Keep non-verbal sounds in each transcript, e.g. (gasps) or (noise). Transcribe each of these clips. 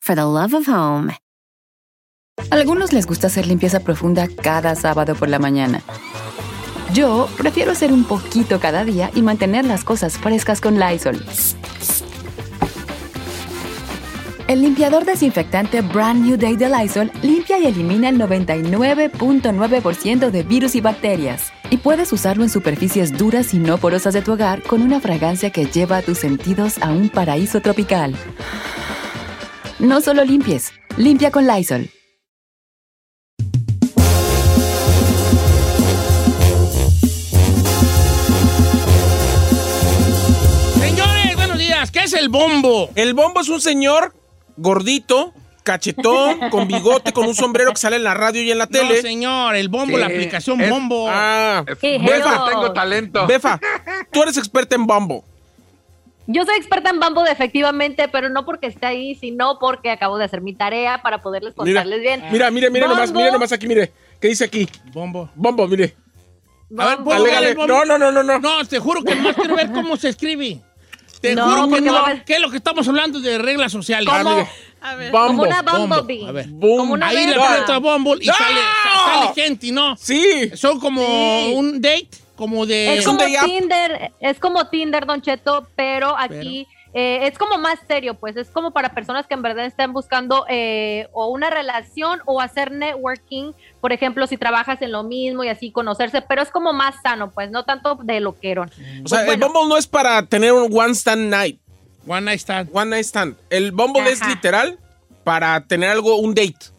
for the love of home. Algunos les gusta hacer limpieza profunda cada sábado por la mañana. Yo prefiero hacer un poquito cada día y mantener las cosas frescas con Lysol. El limpiador desinfectante Brand New Day de Lysol limpia y elimina el 99.9% de virus y bacterias. Y puedes usarlo en superficies duras y no porosas de tu hogar con una fragancia que lleva a tus sentidos a un paraíso tropical. No solo limpies, limpia con Lysol. Señores, buenos días. ¿Qué es el bombo? El bombo es un señor gordito, cachetón, (laughs) con bigote, con un sombrero que sale en la radio y en la No, tele. señor, el bombo, la aplicación es- bombo. ah, Befa, tengo talento. Befa, tú eres experta en bombo. Yo soy experta en Bumble, efectivamente, pero no porque esté ahí, sino porque acabo de hacer mi tarea para poderles Mira, contarles bien. mira, mire, mire nomás, Bumble, mire nomás aquí, mire. ¿Qué dice aquí? Bombo. Bombo, mire. A ver, Bumble. ¿puedo ver Alégale. el bombo? No, no, no, no, no. No, te juro que más quiero ver cómo se escribe. Te No, juro que no. ¿Qué es lo que estamos hablando de reglas sociales? ¿Cómo? Ah. A ver. Como Bombo. una Bombo. Bumblebee. A ver. Como una Ahí le abeja. aprietas Bumble y ¡No! sale, sa- sale gente, ¿no? Sí. Son como Sí. un date, como de... Es como. Tinder, es como Tinder, Don Cheto, pero aquí eh, es como más serio, pues es como para personas que en verdad están buscando eh, o una relación o hacer networking, por ejemplo, si trabajas en lo mismo y así conocerse, pero es como más sano, pues no tanto de loquero. O sea, el Bumble no es para tener un one stand night, One night stand. one night stand. El Bumble es literal para tener algo, un date.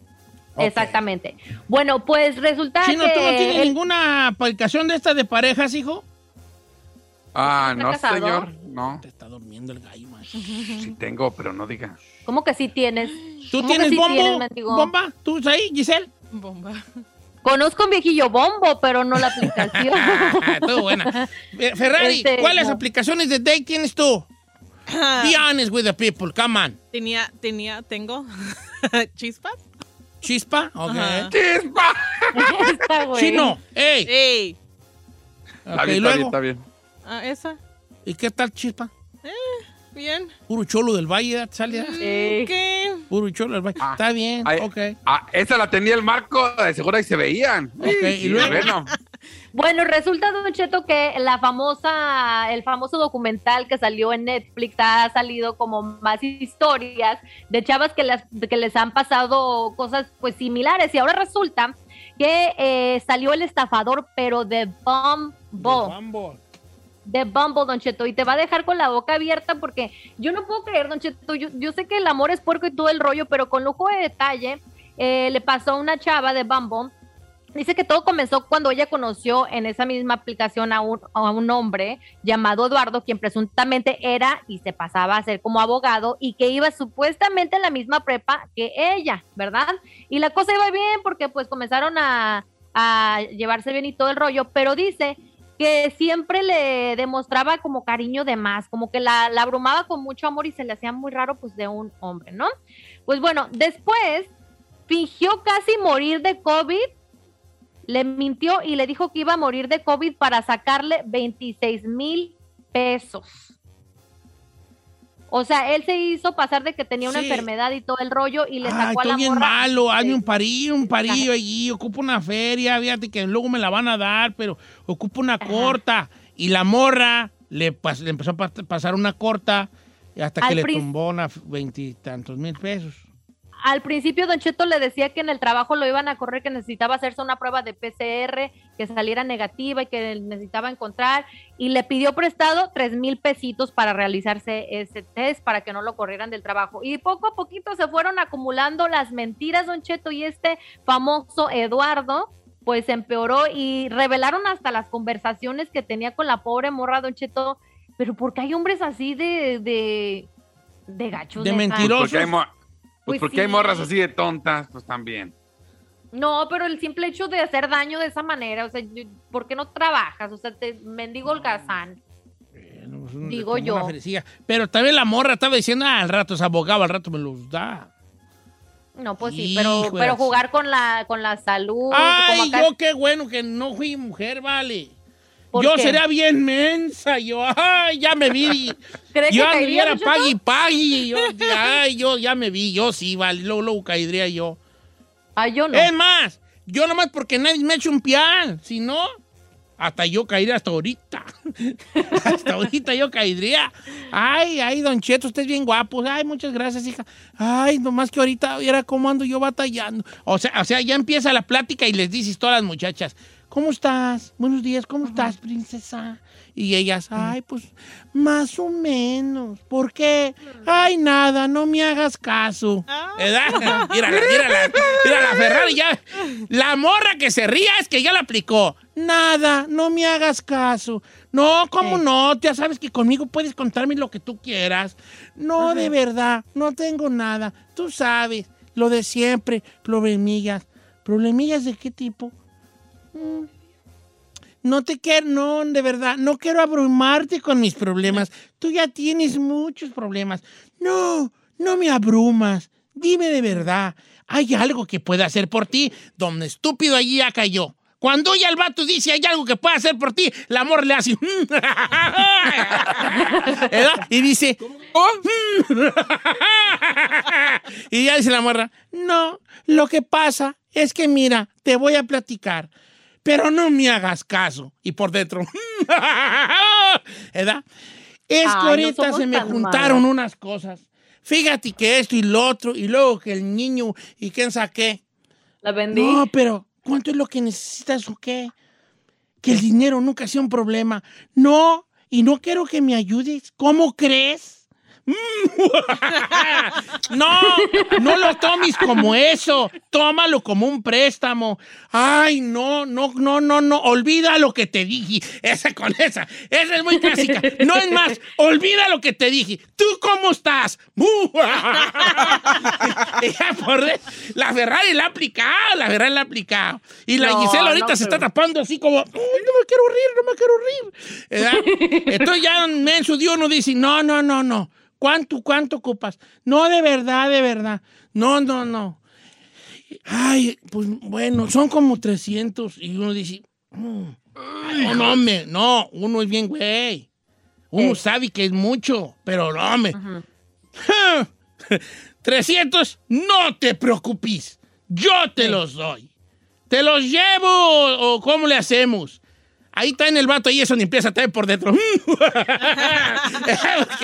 Exactamente. Bueno, pues resulta Chino, que ¿tú no tienes el- ninguna aplicación de estas de parejas, hijo? Ah, ¿Está no, casado? señor. No, Te está durmiendo el gallo, man. sí tengo, pero no diga. ¿Cómo que sí tienes? ¿Tú ¿Cómo que tienes sí bombo? tienes? ¿Bomba? ¿Tú estás ahí, Giselle? Bomba. Conozco un viejillo bombo, pero no la aplicación. (laughs) Estuvo buena. Eh, Ferrari, Este, ¿cuáles no. aplicaciones de date tienes tú? Be honest with the people, come on. Tenía, tenía, tengo (laughs) chispas. ¿Chispa? Ok. Ajá. ¡Chispa! Chino, (laughs) ey. ¡Ey! Ok, Está bien, ¿y está bien, luego? está bien. Ah, esa. ¿Y qué tal chispa? Bien. Puro cholo del valle, ¿sale? Eh, ¿Qué? Puro cholo del valle. Ah. Está bien, Ay, ok. Ah, esa la tenía el marco, de seguro ahí se veían. Ok, ¿y Sí, luego? Bueno, Bueno, resulta, Don Cheto, que la famosa, el famoso documental que salió en Netflix ha salido como más historias de chavas que, las, que les han pasado cosas pues similares. Y ahora resulta que eh, salió el estafador, pero de Bumble. De Bumble, Don Cheto, y te va a dejar con la boca abierta porque yo no puedo creer, Don Cheto, yo, yo sé que el amor es puerco y todo el rollo, pero con lujo de detalle eh, le pasó a una chava de Bumble. Dice que todo comenzó cuando ella conoció en esa misma aplicación a un, a un hombre llamado Eduardo, quien presuntamente era y se pasaba a ser como abogado y que iba supuestamente a la misma prepa que ella, ¿verdad? Y la cosa iba bien porque pues comenzaron a, a llevarse bien y todo el rollo, pero dice que siempre le demostraba como cariño de más, como que la, la abrumaba con mucho amor y se le hacía muy raro pues de un hombre, ¿no? Pues bueno, después fingió casi morir de COVID, le mintió y le dijo que iba a morir de COVID para sacarle 26 mil pesos. O sea, él se hizo pasar de que tenía una Sí. enfermedad y todo el rollo y le sacó a la bien morra. malo, hazme un parillo, un parillo allí, ocupo una feria, fíjate que luego me la van a dar, pero ocupo una corta. Y la morra le, pas- le empezó a pa- pasar una corta hasta que le tumbó una veintitantos mil pesos. Al principio Don Cheto le decía que en el trabajo lo iban a correr, que necesitaba hacerse una prueba de PCR, que saliera negativa y que necesitaba encontrar, y le pidió prestado tres mil pesitos para realizarse ese test para que no lo corrieran del trabajo. Y poco a poquito se fueron acumulando las mentiras, Don Cheto, y este famoso Eduardo, pues empeoró y revelaron hasta las conversaciones que tenía con la pobre morra, Don Cheto. Pero porque hay hombres así de, de, de gachos. De neta? mentirosos. porque hay, Pues, Pues porque hay morras así de tontas, pues también. No, pero el simple hecho de hacer daño de esa manera, o sea, ¿por qué no trabajas? O sea, te mendigo holgazán. Bueno, pues, un- Digo yo. una. Pero también la morra estaba diciendo, ah, al rato es abogado, al rato me los da. No, pues sí, pero, pero jugar con la, con la salud. Ay, como acá- yo qué bueno que no fui mujer, vale. ¿Por Yo qué? sería bien mensa, yo, ay, ya me vi. (laughs) ¿Cree que yo anduviera y pague. Yo, ay, yo ya me vi, yo sí, vale, luego, luego caería yo. Ay, yo no. Es más, yo nomás porque nadie me ha hecho un pial, si no, hasta yo caería hasta ahorita. (laughs) hasta ahorita yo caería. Ay, ay, don Cheto, usted es bien guapo. Ay, muchas gracias, hija. Ay, nomás que ahorita viera cómo ando yo batallando. O sea, o sea, ya empieza la plática y les dices todas las muchachas, ¿cómo estás? Buenos días, ¿cómo estás, princesa? Y ellas, ay, pues, más o menos. ¿Por qué? Ay, nada, no me hagas caso. ¿Verdad? (laughs) Mírala, mírala, mírala, Ferrari ya. La morra que se ría es que ya la aplicó. Nada, no me hagas caso. No, ¿cómo Sí. no? Ya sabes que conmigo puedes contarme lo que tú quieras. No, de verdad, no tengo nada. Tú sabes, lo de siempre, problemillas. ¿Problemillas de qué tipo? Mm. No te quiero, no, de verdad, no quiero abrumarte con mis problemas. Tú ya tienes muchos problemas. No, no me abrumas. Dime de verdad, ¿hay algo que pueda hacer por ti? Donde estúpido allí ya cayó. Cuando ya el vato dice hay algo que pueda hacer por ti, el amor le hace. (laughs) ¿Verdad? Y dice. (laughs) y ya dice la morra, no, lo que pasa es que mira, te voy a platicar, pero no me hagas caso. Y por dentro, (laughs) ¿verdad? Es que Ay, ahorita se me juntaron unas cosas. Fíjate que esto y lo otro, y luego que el niño, y quién saqué. La vendí. No, pero ¿cuánto es lo que necesitas o qué? Que el dinero nunca sea un problema. No, y no quiero que me ayudes. ¿Cómo crees? (laughs) No, no lo tomes como eso. Tómalo como un préstamo. Ay, no, no, no, no, no. Olvida lo que te dije. Esa con esa. Esa es muy clásica. No es más, olvida lo que te dije. ¿Tú cómo estás? (laughs) La Ferrari la ha aplicado, la Ferrari la ha aplicado. Y la No, Gisela ahorita no, se pero- está tapando así como, "Ay, no me quiero rir, no me quiero rir. (laughs) Entonces ya en su Dios no dice, no, no, no, no. ¿Cuánto, cuánto ocupas? No, de verdad, de verdad. No, no, no. Ay, pues bueno, son como 300. Y uno dice, "Mm, no, no, me, no, uno es bien güey. Uno Eh. sabe que es mucho, pero no, me. 300, (laughs) no te preocupes. Yo te los doy. Te los llevo o cómo le hacemos. Ahí está en el vato y eso ni empieza a traer por dentro. (laughs) Porque-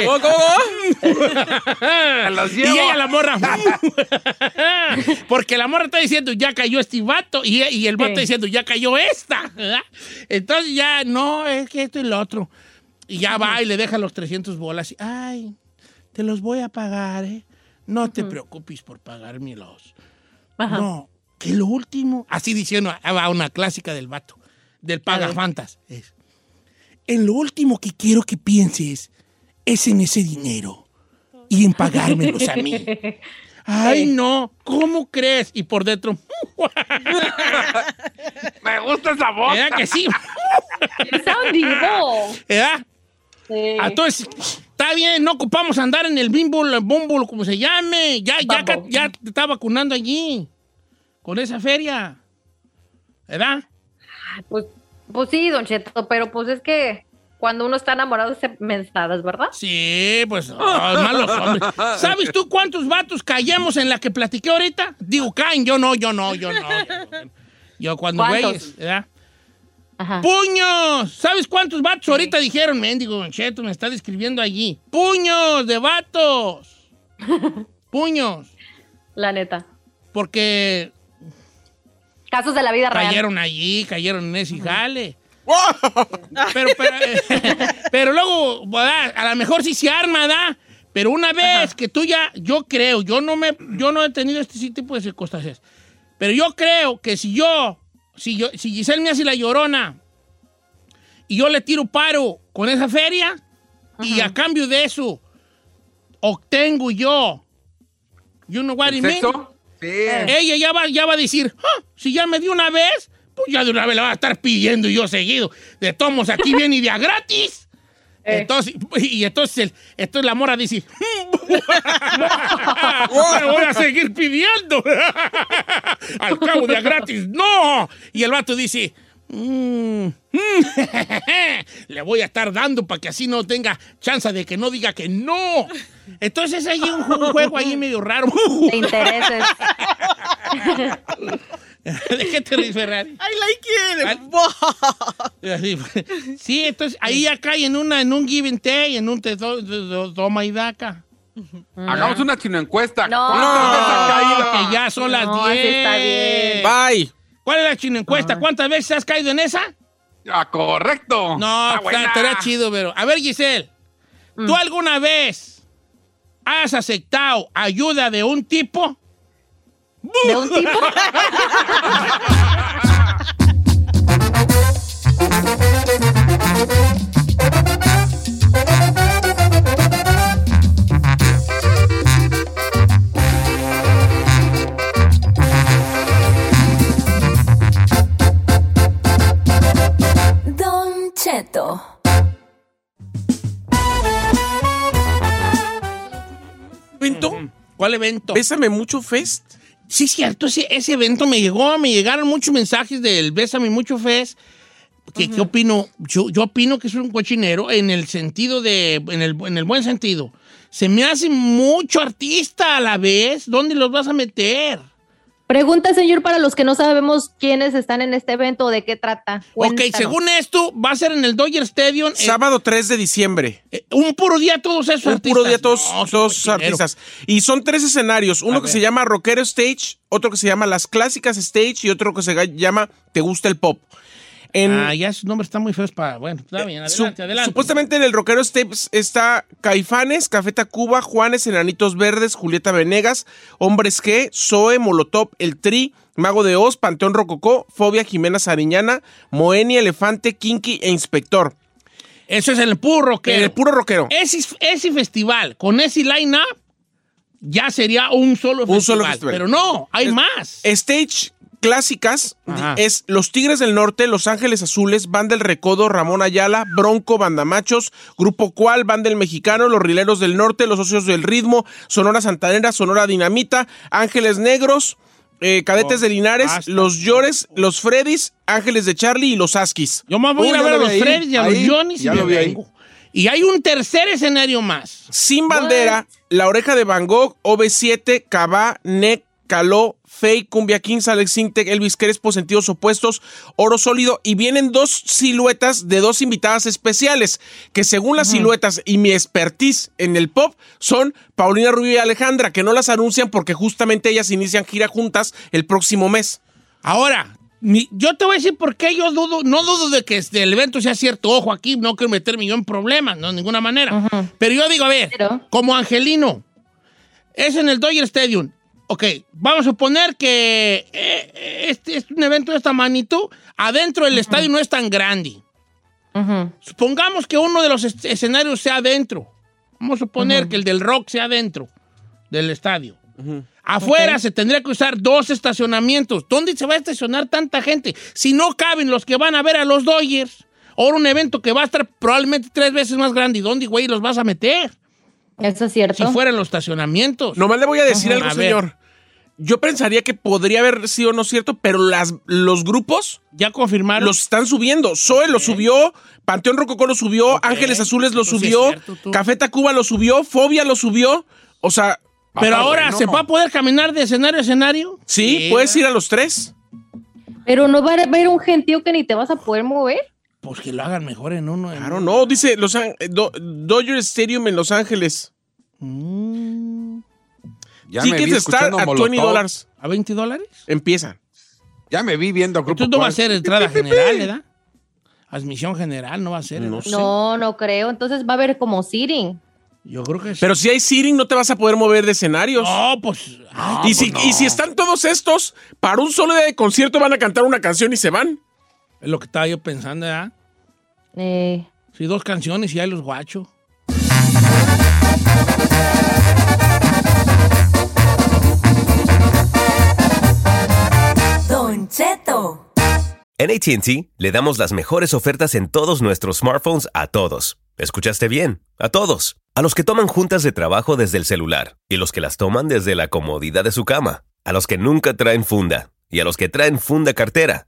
¿Cómo, cómo, (laughs) y ella la morra. (laughs) Porque la morra está diciendo, ya cayó este vato. Y, y el vato Sí. diciendo, ya cayó esta. Entonces ya, no, es que esto y lo otro. Y ya va y le deja los 300 bolas. Y, Ay, te los voy a pagar, ¿eh? No te preocupes por pagármelos. Ajá. No, que lo último, así diciendo, ah, va una clásica del vato, del pagafantas. Es, en lo último que quiero que pienses es en ese dinero y en pagármelos a mí. (laughs) Ay, no, ¿cómo crees? Y por dentro, (laughs) Me gusta esa voz. ¿verdad que sí? (laughs) Está hundido. ¿Verdad? Sí. Entonces, está bien, no ocupamos andar en el bimbo, bumble, como se llame. Ya, ya, ya te está vacunando allí, con esa feria. ¿Verdad? Pues, pues sí, Don Cheto, pero pues es que cuando uno está enamorado se mensadas, ¿verdad? Sí, pues, no, malos hombres. ¿Sabes tú cuántos vatos callamos en la que platiqué ahorita? Digo, caen, yo no, yo no, yo no. Yo, yo cuando güeyes, ¿verdad? Ajá. ¡Puños! ¿Sabes cuántos vatos ahorita dijeron? Mendigo Don Cheto me está describiendo allí. ¡Puños de vatos! (laughs) ¡Puños! La neta. Porque Casos de la vida real. cayeron allí, cayeron en ese jale. Pero, pero, (laughs) pero luego, ¿verdad? a lo mejor sí se arma, ¿verdad? Pero una vez que tú ya, yo creo, yo no me, yo no he tenido este tipo de circunstancias, pero yo creo que si yo, si yo, si Giselle me hace la llorona y yo le tiro paro con esa feria y a cambio de eso obtengo yo You know what I mean? Ella ya va, ya va a decir, "Ah, si ya me dio una vez, pues ya de una vez la va a estar pidiendo yo seguido. De tomos aquí viene y de a gratis. Entonces, y entonces, el- entonces la mora dice, (laughs) "Bueno, voy a seguir pidiendo. (laughs) Al cabo de a gratis, no. Y el vato dice, "Mm, mm, (laughs) le voy a estar dando para que así no tenga chance de que no diga que no. Entonces hay un, ju- un juego ahí medio raro. De intereses. (laughs) ¿De qué te ríes, Ferrari? I like it. Sí, entonces ahí ya cae en, una, en un give and take, en un te do- do- do- toma y daca. Hagamos una chino encuesta. No. ¿Cuántas veces ha caído? Que ya son las No, así 10. está bien. Bye. ¿Cuál es la chino encuesta? ¿Cuántas veces has caído en esa? Ah, correcto. No, estaría chido, pero. A ver, Giselle, ¿tú alguna vez has aceptado ayuda de un tipo? ¿De un tipo? (laughs) (laughs) ¿Cuál evento? Bésame mucho fest. Sí, cierto, sí, ese evento me llegó, me llegaron muchos mensajes del Bésame Mucho Fest. Que, ¿Qué opino? Yo, yo opino que es un cochinero en el sentido de, en el, en el buen sentido. Se me hace mucho artista a la vez. ¿Dónde los vas a meter? Pregunta, señor, para los que no sabemos quiénes están en este evento o de qué trata. Ok, Cuéntanos. según esto, va a ser en el Dodger Stadium. eh, Sábado 3 de diciembre. eh, un puro día todos esos Un artistas. puro día todos, No, todos sus cochinero. artistas. Y son tres escenarios. Uno A que ver. se llama Rockero Stage, otro que se llama Las Clásicas Stage y otro que se llama Te Gusta el Pop. En, Ah, ya sus nombres están muy feos para... Bueno, está bien, su- adelante, adelante. Supuestamente en el Rockero Stage está Caifanes, Café Tacuba, Juanes, Enanitos Verdes, Julieta Venegas, Hombres G, Zoe, Molotov, El Tri, Mago de Oz, Panteón Rococó, Fobia Jimena Sariñana, Moenia, Elefante, Kinky e Inspector. Eso es el puro rockero. El puro rockero. Ese, ese festival, con ese line-up, ya sería un solo Un festival. solo festival. Pero no, hay Es- más. Stage clásicas Ajá. es Los Tigres del Norte, Los Ángeles Azules, Banda El Recodo, Ramón Ayala, Bronco, Banda Machos, Grupo Cual, Banda El Mexicano, Los Rileros del Norte, Los Socios del Ritmo, Sonora Santanera, Sonora Dinamita, Ángeles Negros, eh, Cadetes Oh, de Linares. Los Llores, Los Freddys, Ángeles de Charlie y Los Askis. Yo más voy a ir ver a lo los. Freddy's y a los Johnny's y vengo. Y hay un tercer escenario más. Sin Bandera, La Oreja de Van Gogh, OV7, Cabá, NEC, Caló, Fake, Cumbia Kings, Alex Intec, Elvis Crespo, Sentidos Opuestos, Oro Sólido. Y vienen dos siluetas de dos invitadas especiales, que según las siluetas y mi expertise en el pop, son Paulina Rubio y Alejandra, que no las anuncian porque justamente ellas inician gira juntas el próximo mes. Ahora, mi- yo te voy a decir por qué yo dudo, no dudo de que este, el evento sea cierto. Ojo, aquí no quiero meterme yo en problemas, no, de ninguna manera. Pero yo digo, a ver, Pero- como Angelino, es en el Dodger Stadium. Ok, vamos a suponer que eh, este es un evento de esta magnitud. Adentro del estadio no es tan grande. Supongamos que uno de los escenarios sea adentro. Vamos a suponer que el del rock sea adentro del estadio. Afuera se tendría que usar dos estacionamientos. ¿Dónde se va a estacionar tanta gente? Si no caben los que van a ver a los Dodgers. Ahora un evento que va a estar probablemente tres veces más grande. ¿Y dónde, güey, los vas a meter? Eso es cierto. Si fueran los estacionamientos. Nomás le voy a decir Ajá. algo, A señor. Yo pensaría que podría haber sido no cierto, pero las, los grupos Ya confirmaron. los están subiendo. Zoe lo subió, Panteón Rococó lo subió. Ángeles Azules lo sí subió, cierto. Café Tacuba lo subió, Fobia lo subió. O sea, Pero Ah, ahora, bueno. ¿se va a poder caminar de escenario a escenario? sí, puedes ir a los tres. Pero no va a haber un gentío que ni te vas a poder mover. Pues que lo hagan mejor en uno. en- Claro, no, dice Los eh, Do- Dodger Stadium en Los Ángeles. Mm, Ya me vi Tickets están escuchando a Molotov. 20 dólares. ¿A 20 dólares? Empiezan. Ya me vi viendo Grupo Entonces no va a ser entrada general, ¿verdad? Admisión general no va a ser. No. No, no creo. Entonces va a haber como seating. Yo creo que sí. Pero si hay seating, no te vas a poder mover de escenarios. No, pues. ay, y, si, y si están todos estos, para un solo día de concierto van a cantar una canción y se van. es lo que estaba yo pensando, ¿verdad? Eh. Sí, dos canciones y ahí los guacho. Don Cheto. En ATT le damos las mejores ofertas en todos nuestros smartphones a todos. ¿Escuchaste bien? A todos. A los que toman juntas de trabajo desde el celular y los que las toman desde la comodidad de su cama. A los que nunca traen funda y a los que traen funda cartera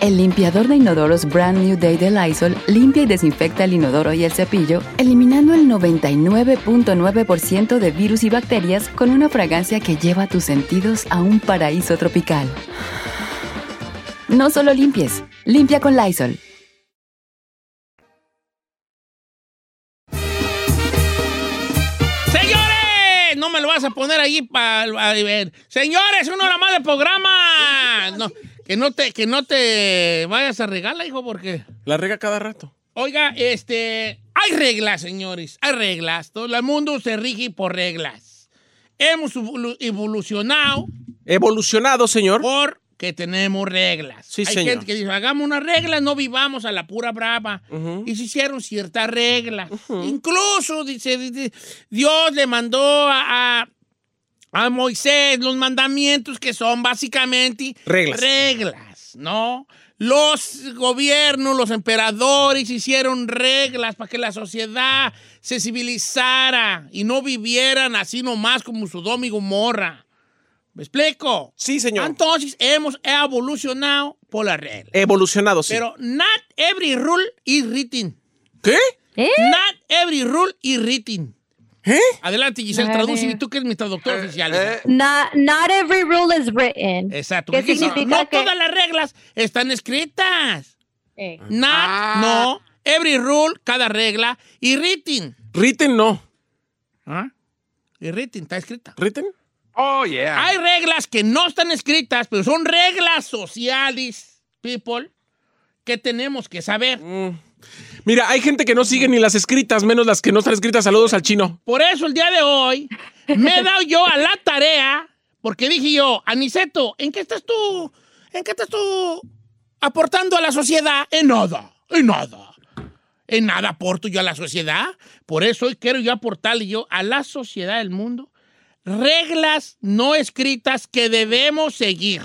El limpiador de inodoros Brand New Day de Lysol limpia y desinfecta el inodoro y el cepillo, eliminando el 99.9% de virus y bacterias con una fragancia que lleva tus sentidos a un paraíso tropical. No solo limpies, limpia con Lysol. ¡Señores! No me lo vas a poner ahí para. Señores, una hora más de programa. No, que no te, que no te vayas a regalar, hijo, porque. La rega cada rato. Oiga, este. Hay reglas, señores. Hay reglas. Todo el mundo se rige por reglas. Hemos evolu- evolucionado Evolucionado, señor. porque tenemos reglas. Sí, Hay señor. gente que dice, hagamos unas reglas, no vivamos a la pura brava. Y se hicieron ciertas reglas. Incluso, dice, dice, Dios le mandó a, a- a Moisés los mandamientos que son básicamente Reglas. reglas, ¿no? Los gobiernos, los emperadores hicieron reglas para que la sociedad se civilizara y no vivieran así nomás como Sodoma y Gomorra. ¿Me explico? Sí, señor. Entonces hemos evolucionado por las reglas. Evolucionado, sí. Pero not every rule is written. ¿Qué? ¿Eh? Not every rule is written. ¿Eh? Adelante, Giselle, traduce y tú que eres mi traductor oficial. eh. Not, not every rule is written. Exacto. ¿Qué significa No que- todas las reglas están escritas. Eh. Not, Ah. no. Every rule, cada regla. Y written. Ritten no. ¿Ah? Y written, está escrita. ¿Ritten? Oh, yeah. Hay reglas que no están escritas, pero son reglas sociales, people, que tenemos que saber. Mira, hay gente que no sigue ni las escritas, menos las que no están escritas. Saludos al chino. Por eso el día de hoy me he dado yo a la tarea, porque dije yo, Aniceto, ¿en qué estás tú? ¿En qué estás tú aportando a la sociedad? En nada, en nada. En nada aporto yo a la sociedad. Por eso hoy quiero yo aportarle yo a la sociedad del mundo reglas no escritas que debemos seguir.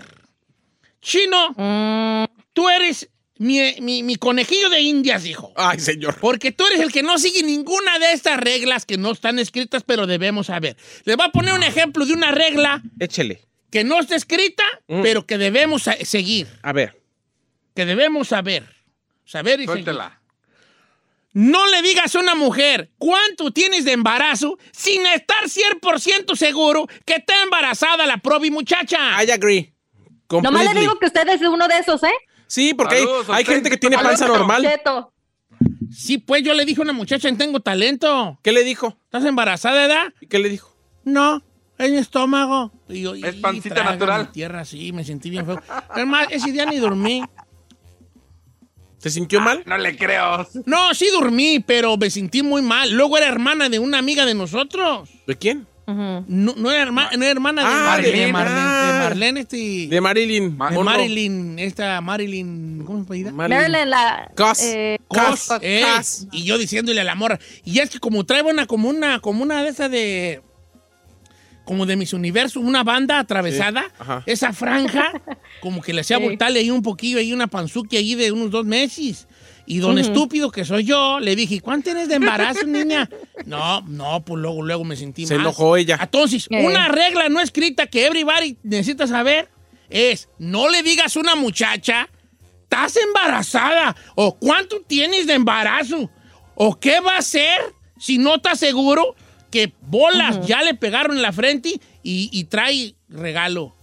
Chino, tú eres mi, mi- mi conejillo de indias, hijo. Ay, señor. Porque tú eres el que no sigue ninguna de estas reglas que no están escritas, pero debemos saber. Les voy a poner un ejemplo de una regla Échele. que no está escrita, Mm. pero que debemos seguir. A ver. que debemos saber. Saber y seguir. Suéltela. No le digas a una mujer cuánto tienes de embarazo sin estar 100% seguro que está embarazada la probi muchacha. I agree. Nomás le digo que usted es uno de esos, ¿eh? Sí, porque hay, Saludos, hay usted. gente que tiene panza normal. Cheto. Sí, pues yo le dije a una muchacha, tengo talento. ¿Qué le dijo? ¿Estás embarazada, edad? ¿Y qué le dijo? No, es mi estómago. Y yo, Es "Y, pancita natural". tierra, sí, me sentí bien feo. Además, ese día ni dormí. ¿Se sintió mal? No le creo. No, sí dormí, pero me sentí muy mal. Luego era hermana de una amiga de nosotros. ¿De quién? No, no era, herma- no era hermana de, Ah, Marlene, de- Marlene, ah. de Marlene, este, De Marilyn. Ma- de. Marilyn, esta Marilyn, ¿cómo se apellida? Marilyn, la. Cos. eh, Cos, Cos. eh, Cos. y yo diciéndole a la morra. Y es que como trae una, como una, como una de esas de. Como de mis universos, una banda atravesada, Sí, ajá. esa franja, (laughs) como que le hacía Sí. voltarle ahí un poquillo, ahí una panzuque ahí de unos dos meses. Y don estúpido que soy yo, le dije, ¿cuánto tienes de embarazo, niña? (laughs) No, no, pues luego, luego me sentí Se mal. enojó ella. Entonces, Eh. una regla no escrita que everybody necesita saber es, no le digas a una muchacha, estás embarazada, o cuánto tienes de embarazo, o qué va a hacer si no estás seguro que bolas ya le pegaron en la frente y, y trae regalo.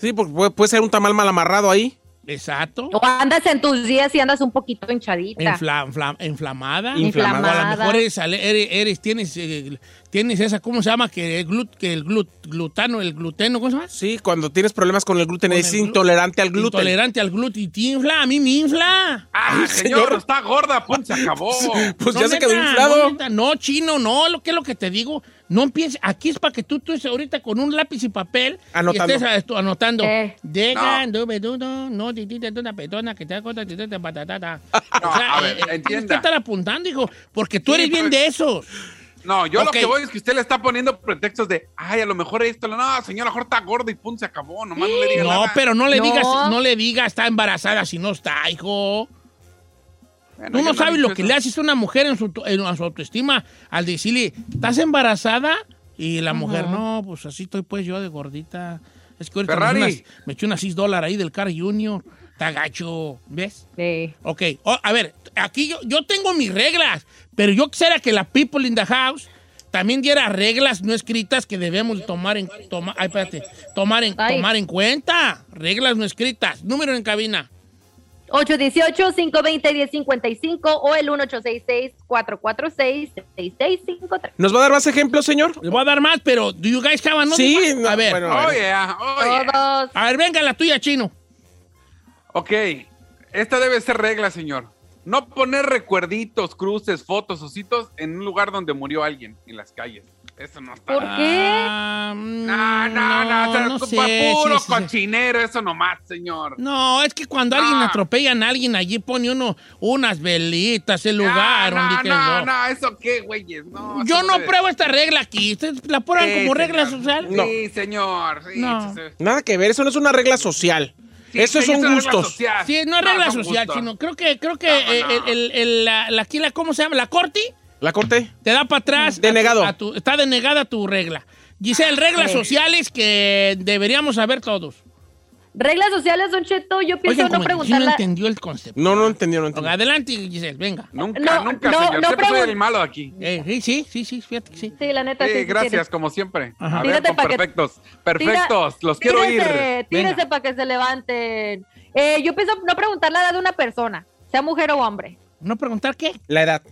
Sí, porque puede ser un tamal mal amarrado ahí. Exacto. O andas en tus días y andas un poquito hinchadita. Infla- infla- inflamada. Inflamada. O a lo mejor eres, eres- tienes, eh, tienes esa, ¿cómo se llama? Que el, glut, que el glut- glutano, el gluteno, ¿cómo se llama? Sí, cuando tienes problemas con el gluten, Con es el intolerante al gluten. Intolerante al gluten y te infla, a mí me infla. Ah, señor, señor. está gorda, pum, se acabó. (laughs) Pues No, ya se quedó neta, inflado. No, neta, no, chino, no, lo que es lo que te digo. No empieces, aquí es para que tú, tú estés ahorita con un lápiz y papel Anotando. y estés esto, anotando. Eh. Dudo, no, titita, una petona, que te da cuenta, titita, patatata. No, a ver, eh, entienda. que estar apuntando, hijo, porque tú Sí, eres bien pero- de esos. No, yo lo que voy es que usted le está poniendo pretextos de, ay, a lo mejor esto, no, señor, a lo mejor está gordo y pum, se acabó, nomás no le diga No, nada. pero no le No. digas, no le digas, está embarazada si no está, hijo. Bueno, Tú no sabes lo que eso. le haces a una mujer en su, en su autoestima al decirle, ¿estás embarazada? Y la mujer, no, pues así estoy pues yo de gordita. Es que ahorita me Ferrari. unas- me eché unas 6 dólares ahí del Car Junior. Está gacho, ¿ves? Sí. Ok, o- a ver, aquí yo, yo tengo mis reglas, pero yo quisiera que la people in the house también diera reglas no escritas que debemos tomar en, toma- ay, espérate, tomar, en, Ay. tomar en cuenta. Reglas no escritas. Número en cabina. 818-520-1055 o el 1866-446-6653. ¿Nos va a dar más ejemplos, señor? Les voy a dar más, pero ¿do you guys have another Sí, no, a ver, bueno. Oh, yeah, oh, yeah. Todos. a ver, venga la tuya, chino. Ok, esta debe ser regla, señor. No poner recuerditos, cruces, fotos, ositos en un lugar donde murió alguien, en las calles. Eso no está. ¿Por qué? Ah, mm, No, no, no, no sé, puro sí, sí, sí. cochinero, eso nomás, señor. No, es que cuando alguien Ah. atropellan a alguien, allí pone uno unas velitas, el lugar no, no, no, no, eso qué, güeyes, no. Yo no debe- pruebo esta regla aquí. ¿Ustedes la prueban Sí, como regla social? No. Sí, señor. Sí, No. sí, sí. Nada que ver, eso no es una regla social. Sí, Eso es gustos. social. Sí, no es regla son social, gustos. sino creo que, creo que No, no. el, el- el- la, la- aquí la- ¿cómo se llama? La corte ¿La corté? te da para atrás. Denegado. a tu- a tu- está denegada tu regla. Giselle, reglas Sí. sociales que deberíamos saber todos. Reglas sociales, Don Cheto, yo pienso Oigan, no sí no entendió el concepto. No, no entendió, no entendió. Adelante, Giselle, venga. Nunca, No, nunca, no, señor. no Siempre soy el malo aquí. Eh, sí, sí, sí, sí, fíjate que sí. Sí, la neta, sí. Sí, gracias, sí. como siempre. Ajá. A ver, perfectos. Perfectos, los quiero oír. Tírese, para que se levanten. Eh, yo pienso no preguntar la edad de una persona, sea mujer o hombre. ¿No preguntar qué? La edad.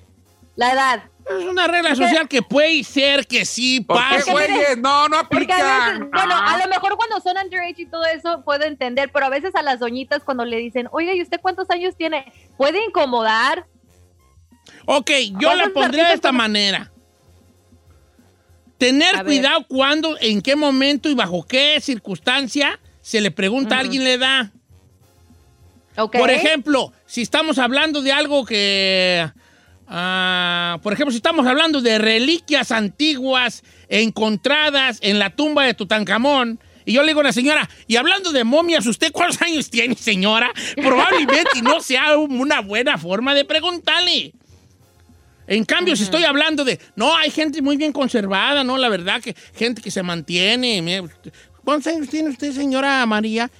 La edad. Es una regla Porque- social que puede ser que sí ¿Por qué, pase. No, no aplica. veces, bueno, a lo mejor cuando son underage y todo eso puedo entender, pero a veces a las doñitas cuando le dicen, oiga, ¿y usted cuántos años tiene? Puede incomodar. Ok, yo ¿Cuántos la pondría de esta son- manera. Tener A ver. cuidado cuando, en qué momento y bajo qué circunstancia se le pregunta a alguien la edad. ¿ok? Por ejemplo, si estamos hablando de algo que... ah, por ejemplo, si estamos hablando de reliquias antiguas encontradas en la tumba de Tutankamón, y yo le digo a la señora, y hablando de momias, ¿usted cuántos años tiene, señora? Probablemente no sea una buena forma de preguntarle. En cambio, si estoy hablando de, no, hay gente muy bien conservada, ¿no? La verdad que gente que se mantiene. ¿Cuántos años tiene usted, señora María?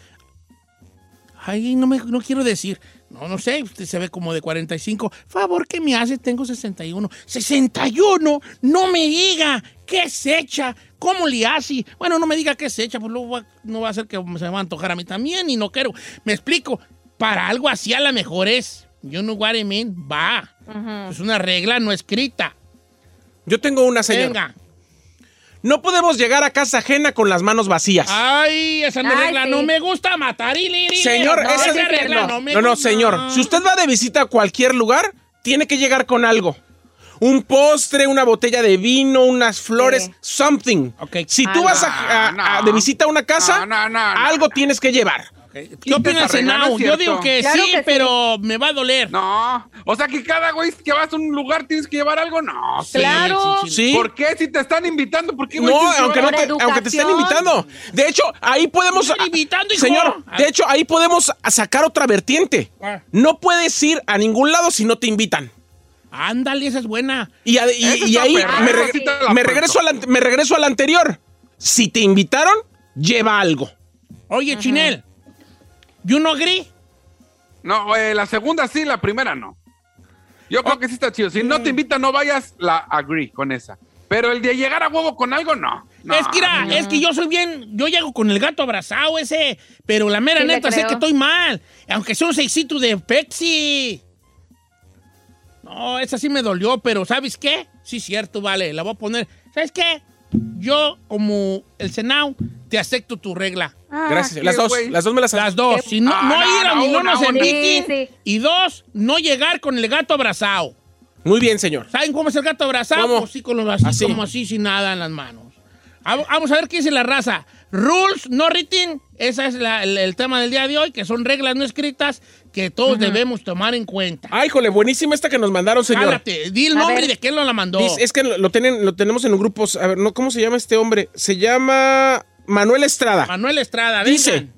Ay, no, me, no quiero decir. No, no sé, usted se ve como de 45. Favor, ¿qué me hace? Tengo 61. ¡61! ¡No me diga! ¿Qué es hecha? ¿Cómo le hace? Bueno, no me diga qué es hecha, pues luego va- no va a ser que se me va a antojar a mí también y no quiero. Me explico. Para algo así a lo mejor es. Yo no what I mean. Va. Es una regla no escrita. Yo tengo una, señor. Venga. No podemos llegar a casa ajena con las manos vacías. Ay, esa no Ay, regla sí. no me gusta matar y li. Señor, no, esa esa regla no, no, me no, no, gusta. señor. Si usted va de visita a cualquier lugar, tiene que llegar con algo. Un postre, una botella de vino, unas flores, Sí. something. Ok. Si tú Ah, vas a- a- no. a- de visita a una casa, No, no, no, no. algo tienes que llevar. ¿Qué opina el esa regla? No Senado? es Yo digo que Claro sí, que sí. pero me va a doler. No. O sea que cada güey que vas a un lugar tienes que llevar algo. No. Sí, Claro. sí, sí. Sí. ¿Por qué? Si te están invitando, ¿por qué güey, No, aunque, no te, aunque te estén invitando. De hecho, ahí podemos. Están invitando, hijo. Señor, Ah. de hecho, ahí podemos sacar otra vertiente. Ah. No puedes ir a ningún lado si no te invitan. Ándale, esa es buena. Y, a- ahí me, esa reg- sí te la me regreso al, an- me regreso al anterior. Si te invitaron, lleva algo. Oye, Chinel, ¿you no agree? No, eh, la segunda sí, la primera no. Yo creo que sí está chido. Si no te invitan, no vayas, la agree con esa. Pero el de llegar a huevo con algo, no. No, es que, es que yo soy bien, yo llego con el gato abrazado ese, pero la mera Sí, neta sé que estoy mal. Aunque sea un seisito de Pepsi. No, esa sí me dolió, pero ¿sabes qué? Sí, cierto, vale, la voy a poner. ¿Sabes qué? Yo, como el Senado, te acepto tu regla. Ah, Gracias. Las dos, las dos me las Las dos. Si no, Ah, no no, ir a no, ni no nos inviten. Sí, sí. Y dos, no llegar con el gato abrazado. Muy bien, señor. ¿Saben cómo es el gato abrazado? ¿Cómo? Pues sí, con los así, Así. como así, sin nada en las manos. Ah, Vamos a ver qué dice la raza. Rules no written, ese es la- el, el tema del día de hoy, que son reglas no escritas que todos debemos tomar en cuenta. Ay, híjole, buenísima esta que nos mandaron, señor. Jálate, di el nombre ver. de quién lo la mandó. Dice- es que lo, lo tienen, lo tenemos en un grupo. A ver, no, ¿cómo se llama este hombre? Se llama Manuel Estrada. Manuel Estrada, Dice, vengan.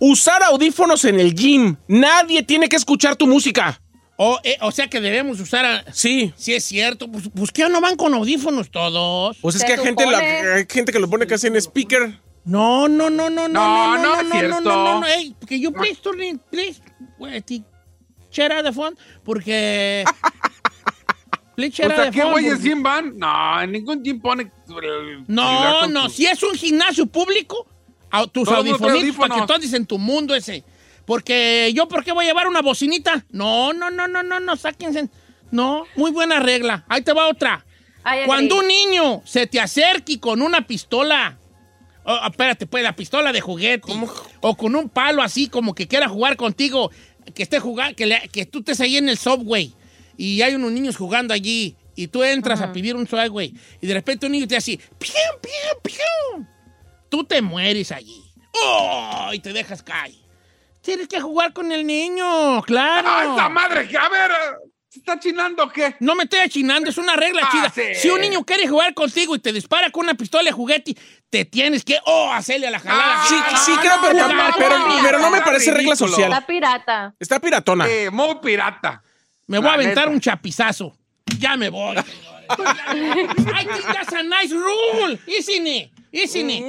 usar audífonos en el gym. Nadie tiene que escuchar tu música. O, eh, o sea que debemos usar. A, Sí. si es cierto, pues, pues que no van con audífonos todos. Pues es que hay gente, la- hay gente que lo pone casi en speaker. No, no, no, no, no, no, No, no, no no, es no, no, no, no, no, ey, que you please turn in, please, wait, share out the phone, porque, (laughs) please O share out sea, the ¿qué güeyes porque- gym van? No, en ningún gym pone. el celular No, no, tu- si es un gimnasio público, tus el audifonitos para que audífonos. tú andes en tu mundo ese, porque yo, ¿por qué voy a llevar una bocinita? No, no, no, no, no, no, sáquense, no, muy buena regla, ahí te va otra. Ay. Cuando un niño se te acerque con una pistola, oh, espérate, pues la pistola de juguete, o con un palo así como que quiera jugar contigo, que esté jugando, que, le- que tú estés ahí en el subway y hay unos niños jugando allí y tú entras a pedir un subway y de repente un niño te hace ¡pium, pium, pium! Tú te mueres allí. ¡Oh! Y te dejas caer. Tienes que jugar con el niño, claro. ¡Ah, esa madre! que- A ver, ¿se está chinando o qué? No me estoy achinando, es una regla Ah, chida. sí. Si un niño quiere jugar contigo y te dispara con una pistola de juguete, te tienes que, oh, hacerle a la jalada. Ah, Sí, Ah, sí, creo, no, pero, no, pero- no, pero no me parece regla social. Está pirata. Está piratona. Sí, muy pirata. Me voy a aventar neta. un chapizazo. Ya me voy. I think that's a nice rule, isn't it? Isn't it?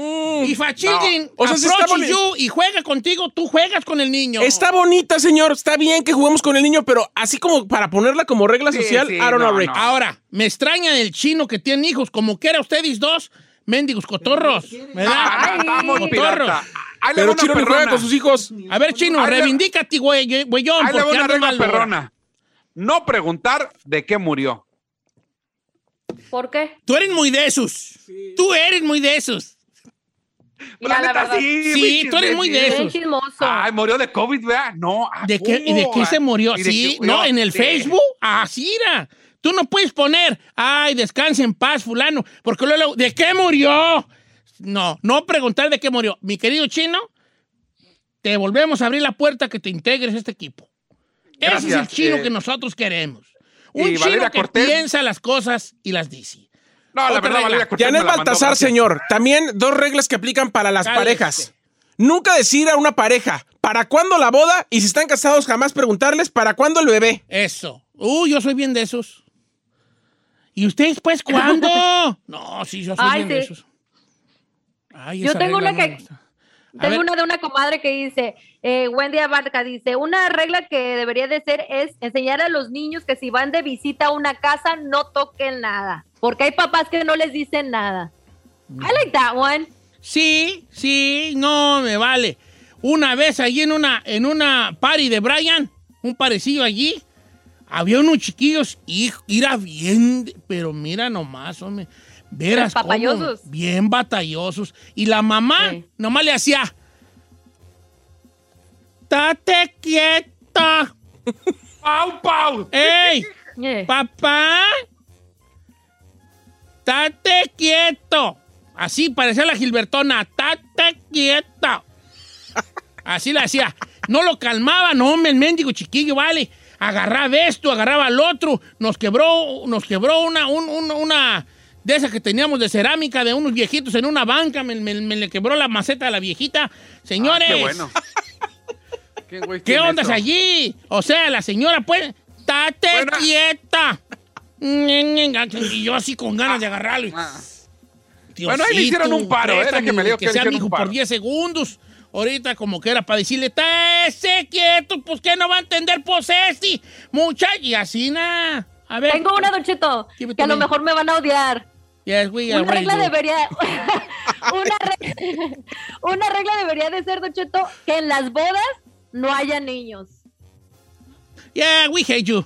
If a children O sea, sí está approaches boni- you y juega contigo, tú juegas con el niño. Está bonita, señor. Está bien que juguemos con el niño, pero así como para ponerla como regla Sí, social, sí, I don't know, no, Rick. no. Ahora, me extraña el chino que tiene hijos, como que era ustedes dos, mendigos cotorros, ¿verdad? Ah, no, muy Cotorros. Pero Chino ni juega perrona. con sus hijos. A ver, chino, reivindícate, güey, güeyón, Ahí le una regla perrona. No preguntar de qué murió. ¿Por qué? Tú eres muy de esos. Tú eres muy de esos. Mira, La la neta, verdad. sí. Tú eres muy de esos. Ay, murió de COVID, ¿verdad? No. ¿a ¿De qué, ¿Y de qué se murió? ¿Y de Sí, no, en el Sí. Facebook. Así era. Tú no puedes poner, ay, descanse en paz, fulano, porque luego, ¿de qué murió? No, no preguntar de qué murió. Mi querido chino, te volvemos a abrir la puerta que te integres a este equipo. Ese es el chino eh, que nosotros queremos. Un chino Valeria que Cortés. piensa las cosas y las dice. No, la verdad, regla. Valeria Cortés Janet Baltasar, señor. También dos reglas que aplican para las parejas. Nunca decir a una pareja, ¿para cuándo la boda? Y si están casados, jamás preguntarles, ¿para cuándo el bebé? Eso. Uy, yo soy bien de esos. ¿Y ustedes, pues, cuándo? (laughs) no, sí, yo soy Ay, bien de esos. Ay, Yo tengo una que-. Tengo una de una comadre que dice, eh, Wendy Abarca dice, una regla que debería de ser es enseñar a los niños que si van de visita a una casa no toquen nada, porque hay papás que no les dicen nada. I like that one. Sí, sí, no me vale. Una vez allí en una, en una party de Brian, un parecillo allí, había unos chiquillos y era bien, pero mira nomás, hombre, veras cómo- Papallosos. bien batallosos. Y la mamá Sí. nomás le hacía, ¡Tate quieta! (laughs) ¡Pau, pau! ¡Ey! Eh. ¡Papá! ¡Tate quieto! Así parecía la Gilbertona. ¡Tate quieto! Así le hacía. No lo calmaba, no, hombre, el mendigo chiquillo, vale. Agarraba esto, agarraba al otro. Nos quebró, nos quebró una, un- un- una de esas que teníamos de cerámica de unos viejitos en una banca. Me, me- me le quebró la maceta de la viejita. Señores, Ah, qué bueno. (laughs) ¿Qué, güey, ¿Qué onda es allí? O sea, la señora, pues, ¡tate Bueno. quieta! Y yo así con ganas de agarrarlo. Ah. Bueno, ahí le hicieron un paro, ¿eh? préstame, Déjeme le digo que que le sea hicieron hijo por paro. 10 segundos. Ahorita como que era para decirle, ¡Ese quieto! Pues que no va a entender, pues este, muchacho. Y así nada. A ver. Tengo una, Don Cheto, que a lo me. mejor me van a odiar. Yes, we Una regla do. debería (laughs) una, re- (laughs) una regla debería de ser, Don Cheto, que en las bodas no haya niños. Yeah, we hate you.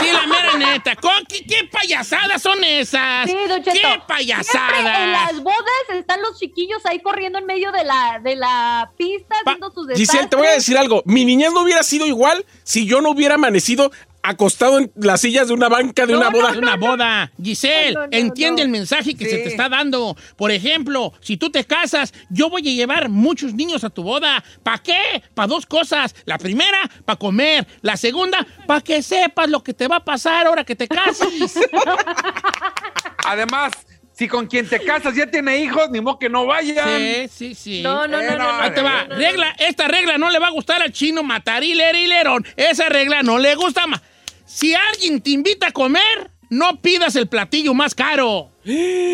Sí, la mera neta. ¿Con qué, qué payasadas son esas? Sí, Don Cheto. ¿Qué Siempre en payasadas? las bodas están los chiquillos ahí corriendo en medio de la, de la pista haciendo sus Giselle, te voy a desastres. decir algo. Mi niñez no hubiera sido igual si yo no hubiera amanecido acostado en las sillas de una banca de No, una no, boda. de una boda. (laughs) Giselle, No, no, no, entiende no. el mensaje que Sí. se te está dando. Por ejemplo, si tú te casas, yo voy a llevar muchos niños a tu boda. ¿Para qué? Para dos cosas. La primera, para comer. La segunda, para que sepas lo que te va a pasar ahora que te cases. (laughs) Además, si con quien te casas ya tiene hijos, ni modo que no vayan. sí, sí, sí. No, no, no, no, no, Ahí te va. Regla, esta regla no le va a gustar al chino matar y lerón. Esa regla no le gusta más. Si alguien te invita a comer, no pidas el platillo más caro.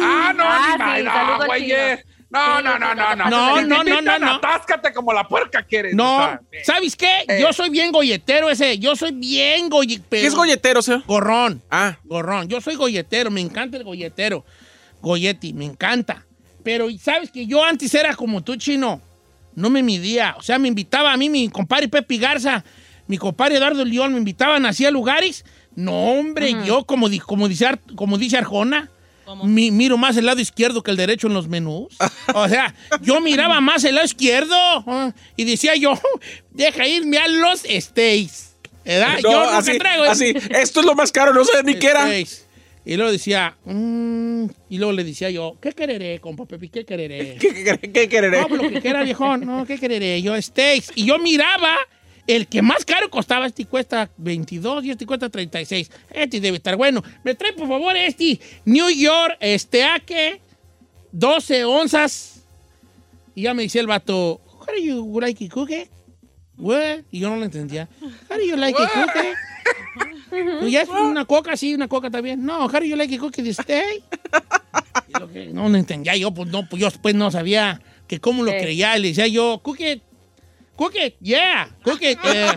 Ah, no, Ah, ni no, güey. chino. eh. No, no, no, no, no. No, no, no, no, no. Atáscate como la puerca que eres. No. ¿sabes qué? Eh. Yo soy bien golletero ese. Yo soy bien golletero. ¿Qué es golletero, señor? Gorrón. Ah, Gorrón. Yo soy golletero. Me encanta el golletero. Goyetti, me encanta. Pero ¿sabes que yo antes era como tú, chino? No me midía. O sea, me invitaba a mí mi compadre Pepe Garza, mi compadre Eduardo León, me invitaban así a lugares. No, hombre, yo como, di- como, dice, como dice Arjona, mi- miro más el lado izquierdo que el derecho en los menús. O sea, yo miraba más el lado izquierdo y decía yo, (laughs) deja irme a los steaks. ¿Verdad? no, yo así, traigo así. Esto es lo más caro, no sé ni qué era. Y luego decía, mm, y luego le decía yo, ¿qué quereré, compa Pepe? ¿Qué quereré? (laughs) ¿Qué, qué, qué quereré? No, pues lo que quiera, viejón. No, ¿qué quereré? Yo, steaks. Y yo miraba, el que más caro costaba, este cuesta 22 y este cuesta 36. Este debe estar bueno. Me trae, por favor, este New York, este, a que 12 onzas. Y ya me decía el vato, how do you like it cookie? What? Y yo no lo entendía. How do you like it cookie? (laughs) Y ya es una coca, sí, una coca también. No, how do you like it cookie? Y lo que no, no entendía yo, pues no, pues yo pues no sabía que cómo lo Sí. creía. Y le decía yo, cookie, cookie, yeah, cookie, eh,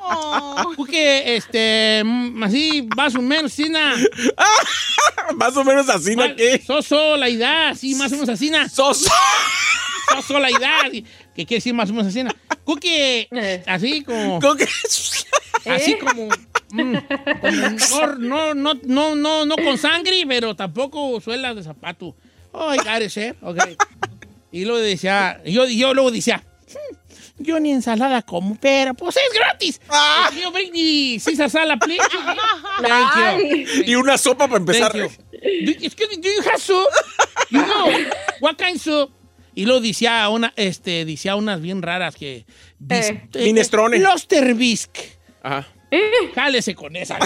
Oh. cookie, este, mm, así, más o menos, así, na, (laughs) Más o menos así, ¿Qué? soso la edad, así, más o menos así, na, Sos. soso la edad, que quiere decir más o menos así, cookie, Eh. así como, ¿Cómo que? así como, mm, como no, no, no, no, no con sangre, pero tampoco suelas de zapato. Oh, I got it, sir. Ok. Y luego decía, yo, yo luego decía, "Hmm, yo ni ensalada como, pero pues es gratis. Ah. Yo bring the Caesar salad, please. Thank you. Ay. Y una sopa para empezar. Thank you. Do, excuse me, do you have soup? You know, what kind soup? Y luego decía una, este, decía unas bien raras que... bis- Eh. Minestrone. Los Terbisk. Ajá. Jálese con esa.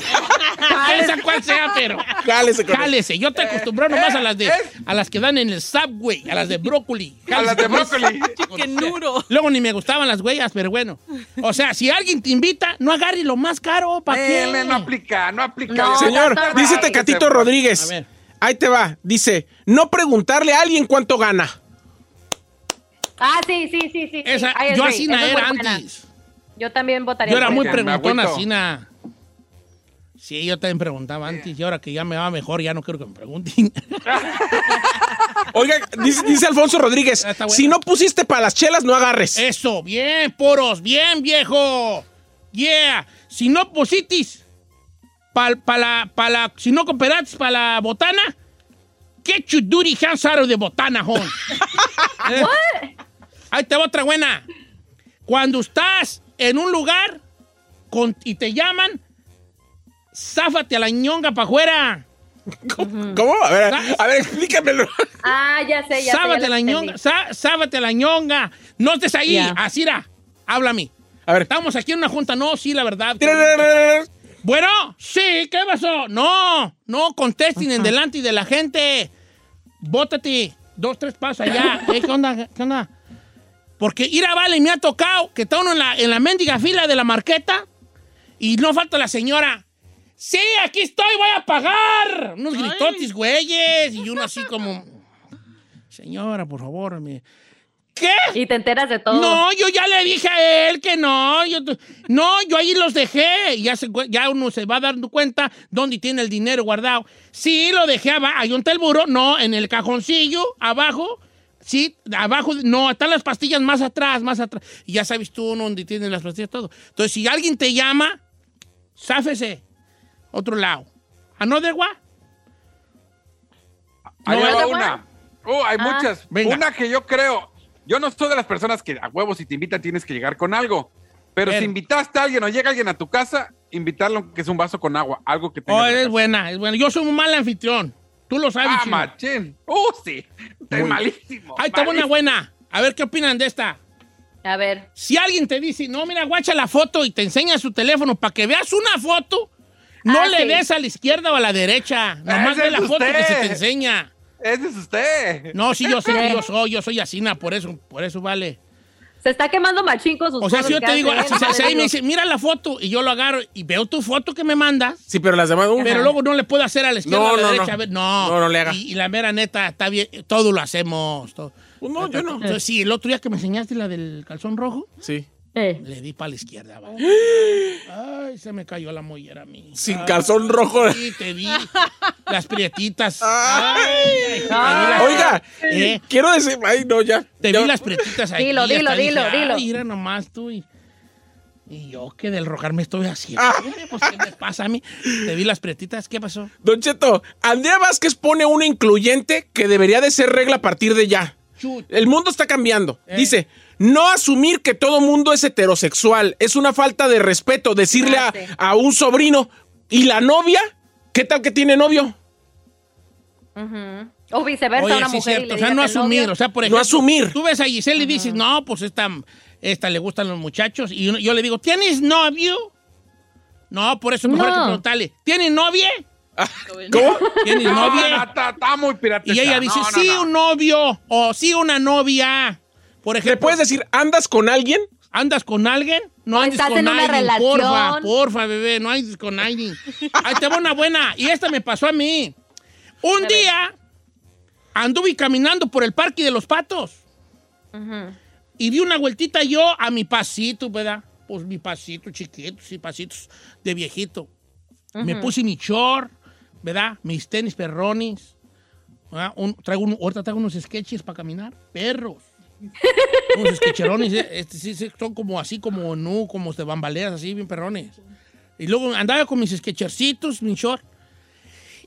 esa cual sea, pero. Jálese con Jálese. Yo te acostumbro nomás a las de a las que dan en el subway, a las de brócoli. A las de Jálese con brócoli. ¡Qué nuro! Luego ni me gustaban las huellas, pero bueno. O sea, si alguien te invita, no agarre lo más caro, ¿para qué? Eh, no aplica, no aplica. No, Señor, no, no, dice. Tecatito Rodríguez. A ver. Ahí te va. Dice, no preguntarle a alguien cuánto gana. Ah, sí, sí, sí, sí. Esa, yo así era antes. Yo también votaría Yo era por muy preguntona agüito. así, na. Sí, yo también preguntaba antes y ahora que ya me va mejor, ya no quiero que me pregunten. (laughs) Oiga, dice, dice Alfonso Rodríguez, está bueno. si no pusiste para las chelas, no agarres. Eso, bien, poros, bien, viejo. Yeah. Si no positis para la, pa la, si no cooperatis para la botana, ¿qué chuduri hansaro de botana, hon? (laughs) Eh, Ahí te va otra buena. Cuando estás en un lugar con- y te llaman, záfate a la ñonga para afuera. ¿Cómo? A ver, a ver, explícamelo. Ah, ya sé, ya sé. Sábate ya la ñonga, sá- sábate la ñonga. No estés ahí, era. Háblame. A ver. Estamos aquí en una junta. No, sí, la verdad. Bueno, sí, ¿qué pasó? No, no contesten en delante de la gente. Bótate dos, tres pasos allá. (laughs) Eh, ¿Qué onda? ¿Qué onda? Porque ir a Vale me ha tocado que está uno en la, en la mendiga fila de la marqueta y no falta la señora. Sí, aquí estoy, voy a pagar. Unos gritotis, güeyes. Y uno así como, señora, por favor, me... ¿Qué? Y te enteras de todo. No, yo ya le dije a él que no. Yo, no, yo ahí los dejé. Y Ya, se, ya uno se va dando cuenta dónde tiene el dinero guardado. Sí, lo dejé abajo. Ahí está el burro. No, en el cajoncillo, abajo. Sí, abajo. No, están las pastillas más atrás, más atrás. Y ya sabes tú dónde tienen las pastillas, todo. Entonces, si alguien te llama, sáfese. Otro lado. ¿Another one? Ahí No, va ¿de una. Oh, hay Ah. muchas. Venga. Una que yo creo. Yo no soy de las personas que a huevos si te invitan tienes que llegar con algo. Pero Pero- si invitaste a alguien o llega alguien a tu casa, invitarlo que es un vaso con agua, algo que tenga. Oh, es buena, es buena. Yo soy un mal anfitrión. Tú lo sabes, Ah, chino. machín. Uh, sí. Es malísimo. Ahí está buena, malísimo. buena. A ver qué opinan de esta. A ver. Si alguien te dice, no, mira, guacha la foto y te enseña su teléfono para que veas una foto, no Ah, le sí. des a la izquierda o a la derecha. Nomás ve es la foto que usted. se te enseña. Ese es usted. No, sí, yo sé que yo (laughs) soy, yo soy asina, por eso, por eso vale. Se está quemando machín con sus O sea, si yo te digo, si, ¿eh? si- si ahí me dice, mira la foto, y yo lo agarro y veo tu foto que me mandas, Sí, pero las demás. uh, pero luego no le puedo hacer a la izquierda No, o a la no, derecha. no. a ver, no. No, no le haga. Y, y la mera neta, está bien, todo lo hacemos. todo. No, yo no. Entonces, sí, el otro día que me enseñaste la del calzón rojo, Sí. Eh. le di para la izquierda. va. (gasps) Ay, se me cayó la mollera a mí. Sin Ay, calzón rojo. Sí, te vi. Las prietitas. (laughs) Ay. Ay, te vi las- Oiga, Eh. quiero decir. Ay, no, ya. Te Ya. vi las prietitas ahí. Dilo, dilo, dilo, dilo. Mira nomás tú. Y, y yo que del rogar me estoy haciendo. Ah. Pues, ¿qué me pasa a mí? Te vi las prietitas. ¿Qué pasó? Don Cheto, Andrea Vázquez pone una incluyente que debería de ser regla a partir de ya. Chut. El mundo está cambiando. Eh. Dice, no asumir que todo mundo es heterosexual. Es una falta de respeto decirle a, a un sobrino, ¿y la novia? ¿Qué tal que tiene novio? O viceversa, Oye, una sí, mujer. y cierto. le O sea, no asumir. novio, O sea, por No ejemplo. asumir. Tú ves a Giselle y dices, no, pues esta, esta le gustan los muchachos. Y yo le digo, ¿tienes novio? No, por eso mejor hay que No. preguntarle, ¿tienes novia? (laughs) ¿Cómo? ¿Tienes No, novia? no, está, está muy pirata. Y ella dice, sí, un novio o sí, una novia. Por ¿Le ejemplo, puedes decir, andas con alguien? ¿andas con alguien? No andes estás con en una alguien, relación. porfa, porfa, bebé, no andes con alguien. Ahí te va una buena, y esta me pasó a mí. Un día anduve caminando por el Parque de los Patos y di una vueltita yo a mi pasito, ¿verdad? Pues mi pasito chiquito, sí, pasitos de viejito. Me puse mi short, ¿verdad? Mis tenis. Un- traigo un- ahorita traigo unos sketches para caminar. Perros. Unos sketcherones. eh, este, sí, sí, son como así, como nu, como de bambaleras, así, bien perrones. Y luego andaba con mis sketchercitos, mi short.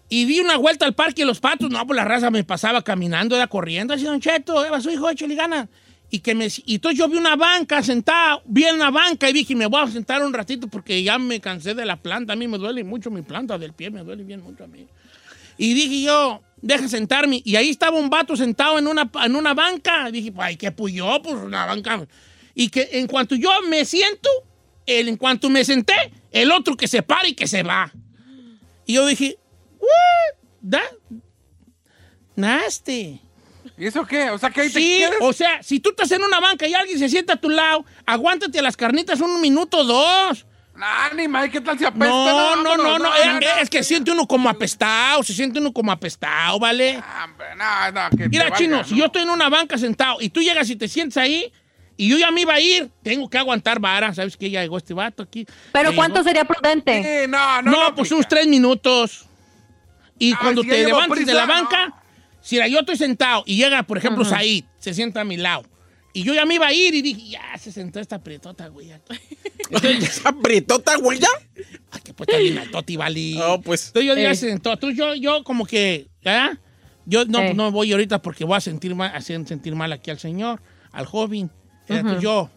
Y di una vuelta al parque de los patos. No, pues la raza me pasaba caminando, era corriendo. Así, Don Cheto, Eva, su hijo, échale ganas. Y, que me, y entonces yo vi una banca sentada, vi en la banca y dije, me voy a sentar un ratito porque ya me cansé de la planta. A mí me duele mucho mi planta del pie, me duele bien mucho a mí. Y dije yo, deja sentarme. Y ahí estaba un vato sentado en una, en una banca. dije, ay, ¿qué puyó? Pues una banca. Y que en cuanto yo me siento, el, en cuanto me senté, el otro que se para y que se va. Y yo dije, what? Nasty. ¿Y eso qué? O sea, que ahí te Sí, quedas. o sea, si tú estás en una banca y alguien se sienta a tu lado, aguántate las carnitas un minuto o dos. Ánima, ¿qué tal si apesta? No, no, no, no, eh, eh, es que siente uno como apestado, se siente uno como apestado, ¿vale? Hombre, no, no, que te Mira, chino, ¿no? si yo estoy en una banca sentado y tú llegas y te sientes ahí y yo ya me iba a ir, tengo que aguantar vara, ¿sabes que Ya llegó este vato aquí. Pero ¿cuánto llegó. sería prudente? Sí, no, no. No, pues unos tres minutos. Y cuando te levantes de la banca, no. si la- yo estoy sentado y llega, por ejemplo, Said, se sienta a mi lado. Y yo ya me iba a ir y dije, ya se sentó esta prietota, güey. aquí". (laughs) Entonces, ¿Esa bretota, güey, ya? ay, que pues bien altoti, vale. No, (laughs) pues. Entonces yo Eh. se sentó. Entonces yo, yo como que, ¿ya? Yo no, Eh. no voy ahorita porque voy a sentir mal, hacer sentir mal aquí al señor, al joven. Entonces yo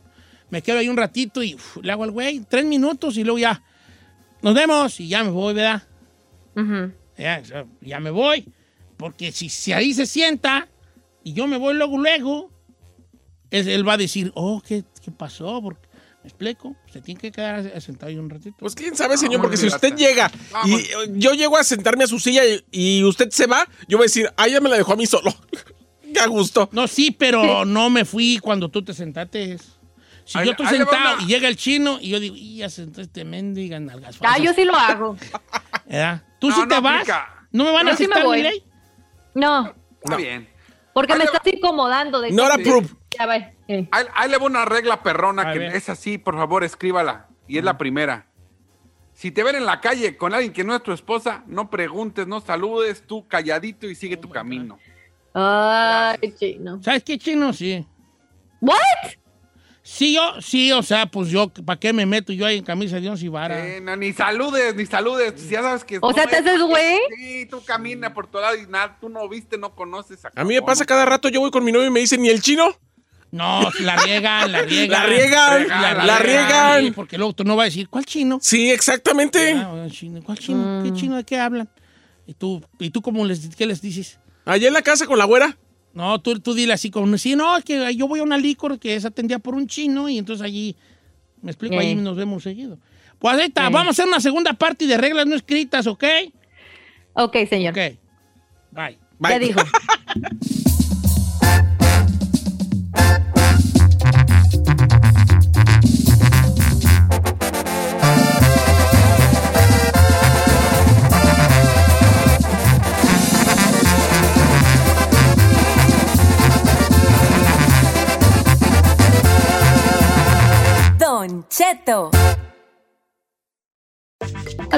me quedo ahí un ratito y uf, le hago al güey, tres minutos y luego ya, nos vemos y ya me voy, ¿verdad? Ya, ya me voy. Porque si, si ahí se sienta y yo me voy luego, luego, es- él va a decir, oh, ¿qué, qué pasó? Porque, ¿Me explico? Se tiene que quedar sentado ahí un ratito. Pues quién sabe, señor, No, porque si usted llega y yo llego a sentarme a su silla y, usted se va, yo voy a decir, ah, ya me la dejó a mí solo. (laughs) Qué a gusto. No, sí, pero no me fui cuando tú te sentaste. Si yo estoy sentado y llega el chino y yo digo, y ya sentó este mendiga nalgas Ah, falsas", yo sí lo hago. (laughs) ¿Tú No, sí no te vas? aplica. ¿No me van a Yo sí me aceptar voy. mi ley? No, Está bien. porque me estás incomodando. De Not que- approved. Ya va. eh. Ahí, ahí le va una regla perrona A que ver. es así, por favor, escríbala. Y es la primera. Si te ven en la calle con alguien que no es tu esposa, no preguntes, no saludes, tú calladito y sigue tu camino. Ay, chino. ¿Sabes qué, chino? Sí. ¿What? Sí, yo, sí, o sea, pues yo, ¿para qué me meto yo ahí en camisa de once y vara? Eh, no, ni saludes, ni saludes. Ya sabes que. O sea, ¿te es- haces güey? Sí, tú camina por todo lado y nada, tú no viste, no conoces. A mí me pasa cada rato, yo voy con mi novio y me dicen, ¿ni el chino? No, la riegan, la riegan. La riegan, Riegan, la Sí, riegan. porque luego tú no vas a decir, ¿cuál chino? Sí, exactamente. Ah, chino. ¿Cuál chino? ¿Qué chino? ¿De qué hablan? ¿Y tú, y tú cómo les, qué les dices? Allá en la casa con la güera. No, tú, tú dile así como, sí, no, es que yo voy a una licor que es atendida por un chino y entonces allí, me explico, allí nos vemos seguido. Pues ahí está, vamos a hacer una segunda parte de reglas no escritas, ¿ok? Ok, señor. Ok. Bye. Ya dijo. (laughs)